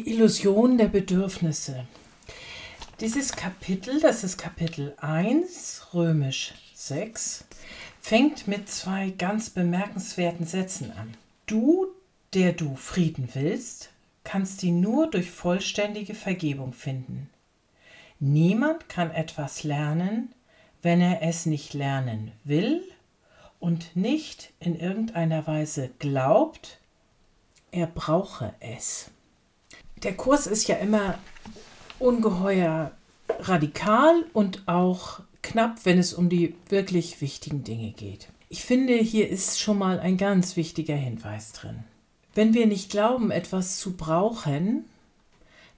Die Illusion der Bedürfnisse. Dieses Kapitel, das ist Kapitel 1, römisch 6, fängt mit zwei ganz bemerkenswerten Sätzen an. Du, der du Frieden willst, kannst ihn nur durch vollständige Vergebung finden. Niemand kann etwas lernen, wenn er es nicht lernen will und nicht in irgendeiner Weise glaubt, er brauche es. Der Kurs ist ja immer ungeheuer radikal und auch knapp, wenn es um die wirklich wichtigen Dinge geht. Ich finde, hier ist schon mal ein ganz wichtiger Hinweis drin. Wenn wir nicht glauben, etwas zu brauchen,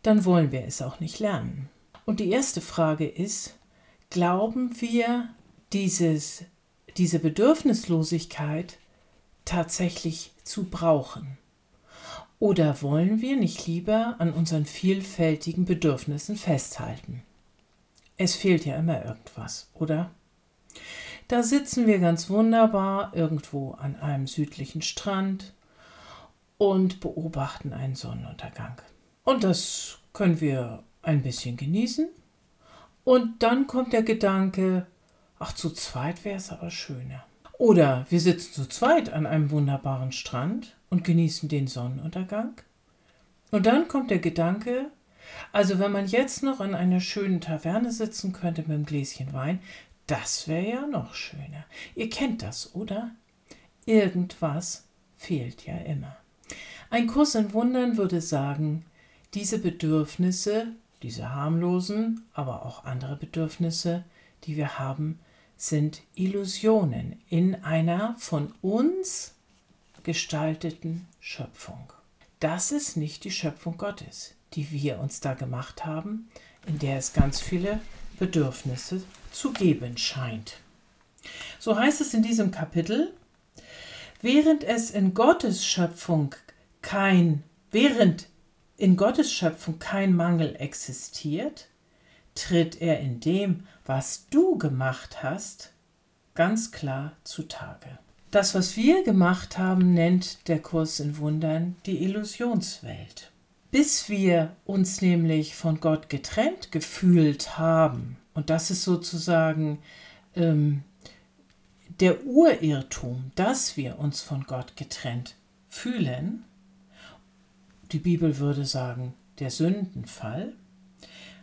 dann wollen wir es auch nicht lernen. Und die erste Frage ist, glauben wir dieses, diese Bedürfnislosigkeit tatsächlich zu brauchen? Oder wollen wir nicht lieber an unseren vielfältigen Bedürfnissen festhalten? Es fehlt ja immer irgendwas, oder? Da sitzen wir ganz wunderbar irgendwo an einem südlichen Strand und beobachten einen Sonnenuntergang. Und das können wir ein bisschen genießen. Und dann kommt der Gedanke, ach, zu zweit wäre es aber schöner. Oder wir sitzen zu zweit an einem wunderbaren Strand und genießen den Sonnenuntergang. Und dann kommt der Gedanke, also wenn man jetzt noch in einer schönen Taverne sitzen könnte mit einem Gläschen Wein, das wäre ja noch schöner. Ihr kennt das, oder? Irgendwas fehlt ja immer. Ein Kurs in Wundern würde sagen, diese Bedürfnisse, diese harmlosen, aber auch andere Bedürfnisse, die wir haben, sind Illusionen in einer von uns gestalteten Schöpfung. Das ist nicht die Schöpfung Gottes, die wir uns da gemacht haben, in der es ganz viele Bedürfnisse zu geben scheint. So heißt es in diesem Kapitel, während es in Gottes Schöpfung kein, während in Gottes Schöpfung kein Mangel existiert, tritt er in dem, was du gemacht hast, ganz klar zutage. Das, was wir gemacht haben, nennt der Kurs in Wundern die Illusionswelt. Bis wir uns nämlich von Gott getrennt gefühlt haben, und das ist sozusagen ähm, der Urirrtum, dass wir uns von Gott getrennt fühlen, die Bibel würde sagen, der Sündenfall,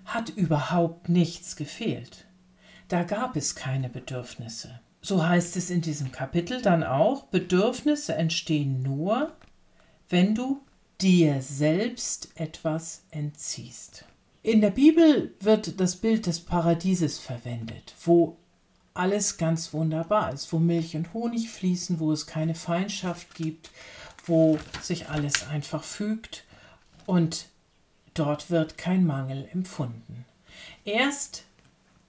hat überhaupt nichts gefehlt. Da gab es keine Bedürfnisse. So heißt es in diesem Kapitel dann auch, Bedürfnisse entstehen nur, wenn du dir selbst etwas entziehst. In der Bibel wird das Bild des Paradieses verwendet, wo alles ganz wunderbar ist, wo Milch und Honig fließen, wo es keine Feindschaft gibt, wo sich alles einfach fügt und dort wird kein Mangel empfunden. Erst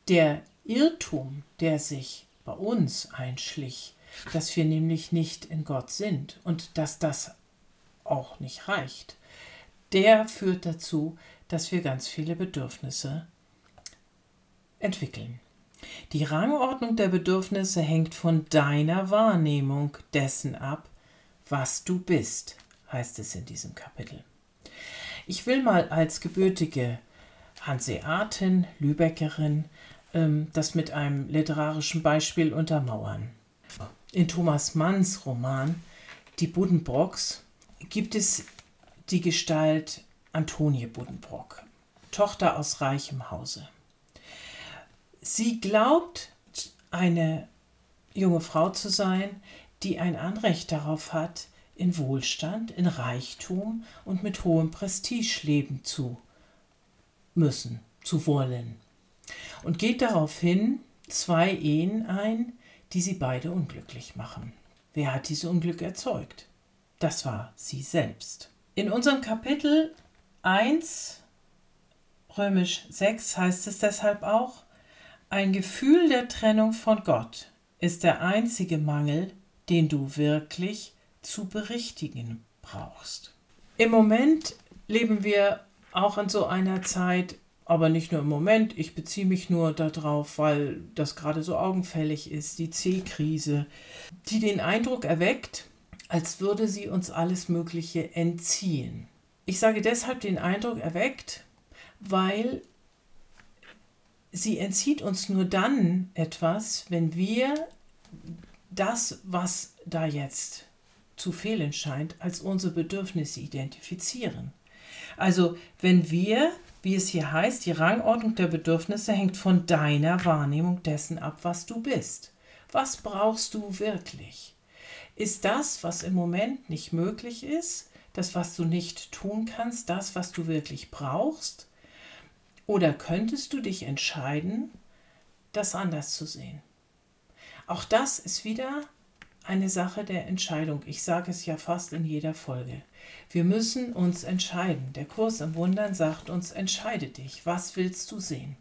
der Irrtum, der sich bei uns einschlich, dass wir nämlich nicht in Gott sind und dass das auch nicht reicht, der führt dazu, dass wir ganz viele Bedürfnisse entwickeln. Die Rangordnung der Bedürfnisse hängt von deiner Wahrnehmung dessen ab, was du bist, heißt es in diesem Kapitel. Ich will mal als gebürtige Hanseatin, Lübeckerin, ähm, das mit einem literarischen Beispiel untermauern. In Thomas Manns Roman Die Buddenbrocks gibt es die Gestalt Antonie Buddenbrock, Tochter aus reichem Hause. Sie glaubt, eine junge Frau zu sein, die ein Anrecht darauf hat, in Wohlstand, in Reichtum und mit hohem Prestige leben zu müssen, zu wollen und geht daraufhin zwei Ehen ein, die sie beide unglücklich machen. Wer hat dieses Unglück erzeugt? Das war sie selbst. In unserem Kapitel 1 Römisch 6 heißt es deshalb auch, ein Gefühl der Trennung von Gott ist der einzige Mangel, den du wirklich zu berichtigen brauchst. Im Moment leben wir auch in so einer Zeit, aber nicht nur im Moment, ich beziehe mich nur darauf, weil das gerade so augenfällig ist, die C-Krise, die den Eindruck erweckt, als würde sie uns alles Mögliche entziehen. Ich sage deshalb den Eindruck erweckt, weil sie entzieht uns nur dann etwas, wenn wir das, was da jetzt zu fehlen scheint, als unsere Bedürfnisse identifizieren. Also wenn wir, wie es hier heißt, die Rangordnung der Bedürfnisse hängt von deiner Wahrnehmung dessen ab, was du bist. Was brauchst du wirklich? Ist das, was im Moment nicht möglich ist, das, was du nicht tun kannst, das, was du wirklich brauchst? Oder könntest du dich entscheiden, das anders zu sehen? Auch das ist wieder eine Sache der Entscheidung. Ich sage es ja fast in jeder Folge. Wir müssen uns entscheiden. Der Kurs im Wundern sagt uns, entscheide dich. Was willst du sehen?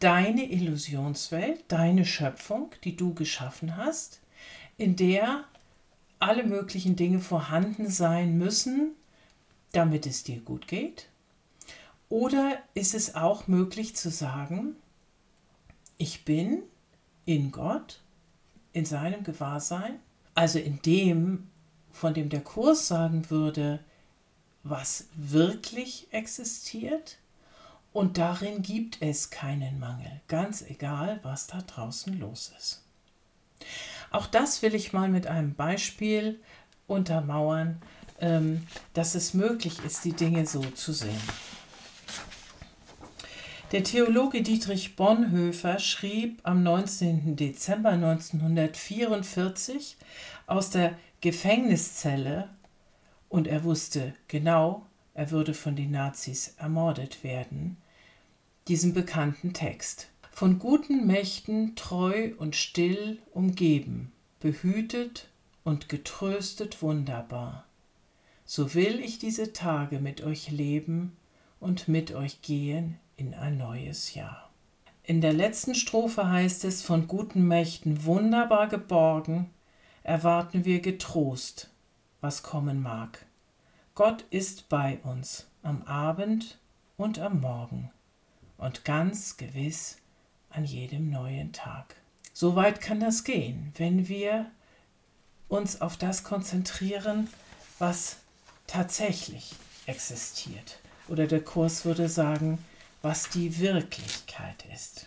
Deine Illusionswelt, deine Schöpfung, die du geschaffen hast, in der alle möglichen Dinge vorhanden sein müssen, damit es dir gut geht? Oder ist es auch möglich zu sagen, ich bin in Gott in seinem Gewahrsein, also in dem, von dem der Kurs sagen würde, was wirklich existiert, und darin gibt es keinen Mangel, ganz egal, was da draußen los ist. Auch das will ich mal mit einem Beispiel untermauern, ähm, dass es möglich ist, die Dinge so zu sehen. Der Theologe Dietrich Bonhoeffer schrieb am 19. Dezember 1944 aus der Gefängniszelle und er wusste genau, er würde von den Nazis ermordet werden, diesen bekannten Text. Von guten Mächten treu und still umgeben, behütet und getröstet wunderbar. So will ich diese Tage mit euch leben und mit euch gehen in ein neues Jahr. In der letzten Strophe heißt es, von guten Mächten wunderbar geborgen, erwarten wir getrost, was kommen mag. Gott ist bei uns am Abend und am Morgen und ganz gewiss an jedem neuen Tag. So weit kann das gehen, wenn wir uns auf das konzentrieren, was tatsächlich existiert. Oder der Kurs würde sagen, was die Wirklichkeit ist.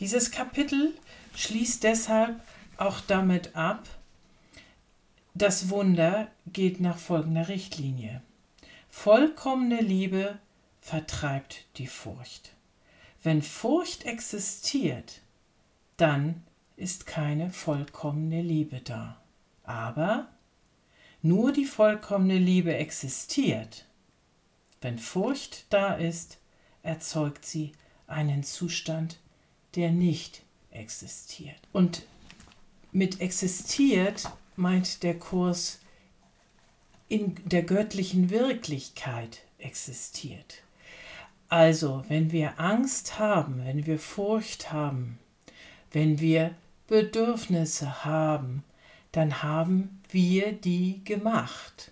Dieses Kapitel schließt deshalb auch damit ab, das Wunder geht nach folgender Richtlinie. Vollkommene Liebe vertreibt die Furcht. Wenn Furcht existiert, dann ist keine vollkommene Liebe da. Aber nur die vollkommene Liebe existiert. Wenn Furcht da ist, erzeugt sie einen Zustand, der nicht existiert. Und mit existiert meint der Kurs in der göttlichen Wirklichkeit existiert. Also, wenn wir Angst haben, wenn wir Furcht haben, wenn wir Bedürfnisse haben, dann haben wir die gemacht.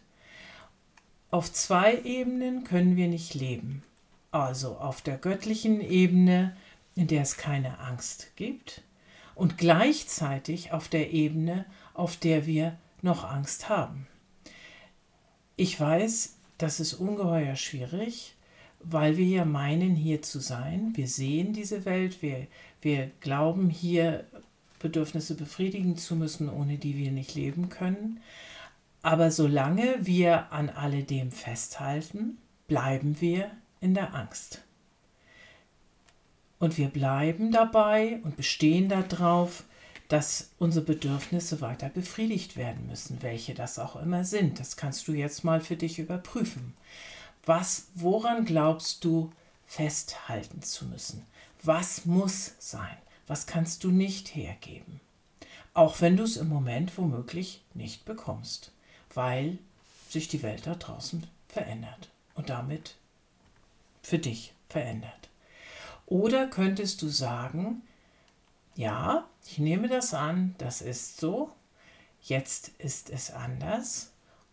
Auf zwei Ebenen können wir nicht leben also auf der göttlichen Ebene, in der es keine Angst gibt, und gleichzeitig auf der Ebene, auf der wir noch Angst haben. Ich weiß, das ist ungeheuer schwierig, weil wir ja meinen, hier zu sein. Wir sehen diese Welt, wir, wir glauben, hier Bedürfnisse befriedigen zu müssen, ohne die wir nicht leben können. Aber solange wir an alledem festhalten, bleiben wir in der Angst. Und wir bleiben dabei und bestehen darauf, dass unsere Bedürfnisse weiter befriedigt werden müssen, welche das auch immer sind. Das kannst du jetzt mal für dich überprüfen. Was, woran glaubst du festhalten zu müssen? Was muss sein? Was kannst du nicht hergeben? Auch wenn du es im Moment womöglich nicht bekommst, weil sich die Welt da draußen verändert und damit für dich verändert. Oder könntest du sagen, ja, ich nehme das an, das ist so, jetzt ist es anders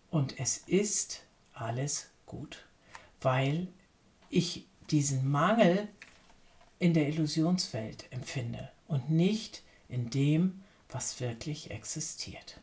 und es ist alles gut, weil ich diesen Mangel in der Illusionswelt empfinde und nicht in dem, was wirklich existiert.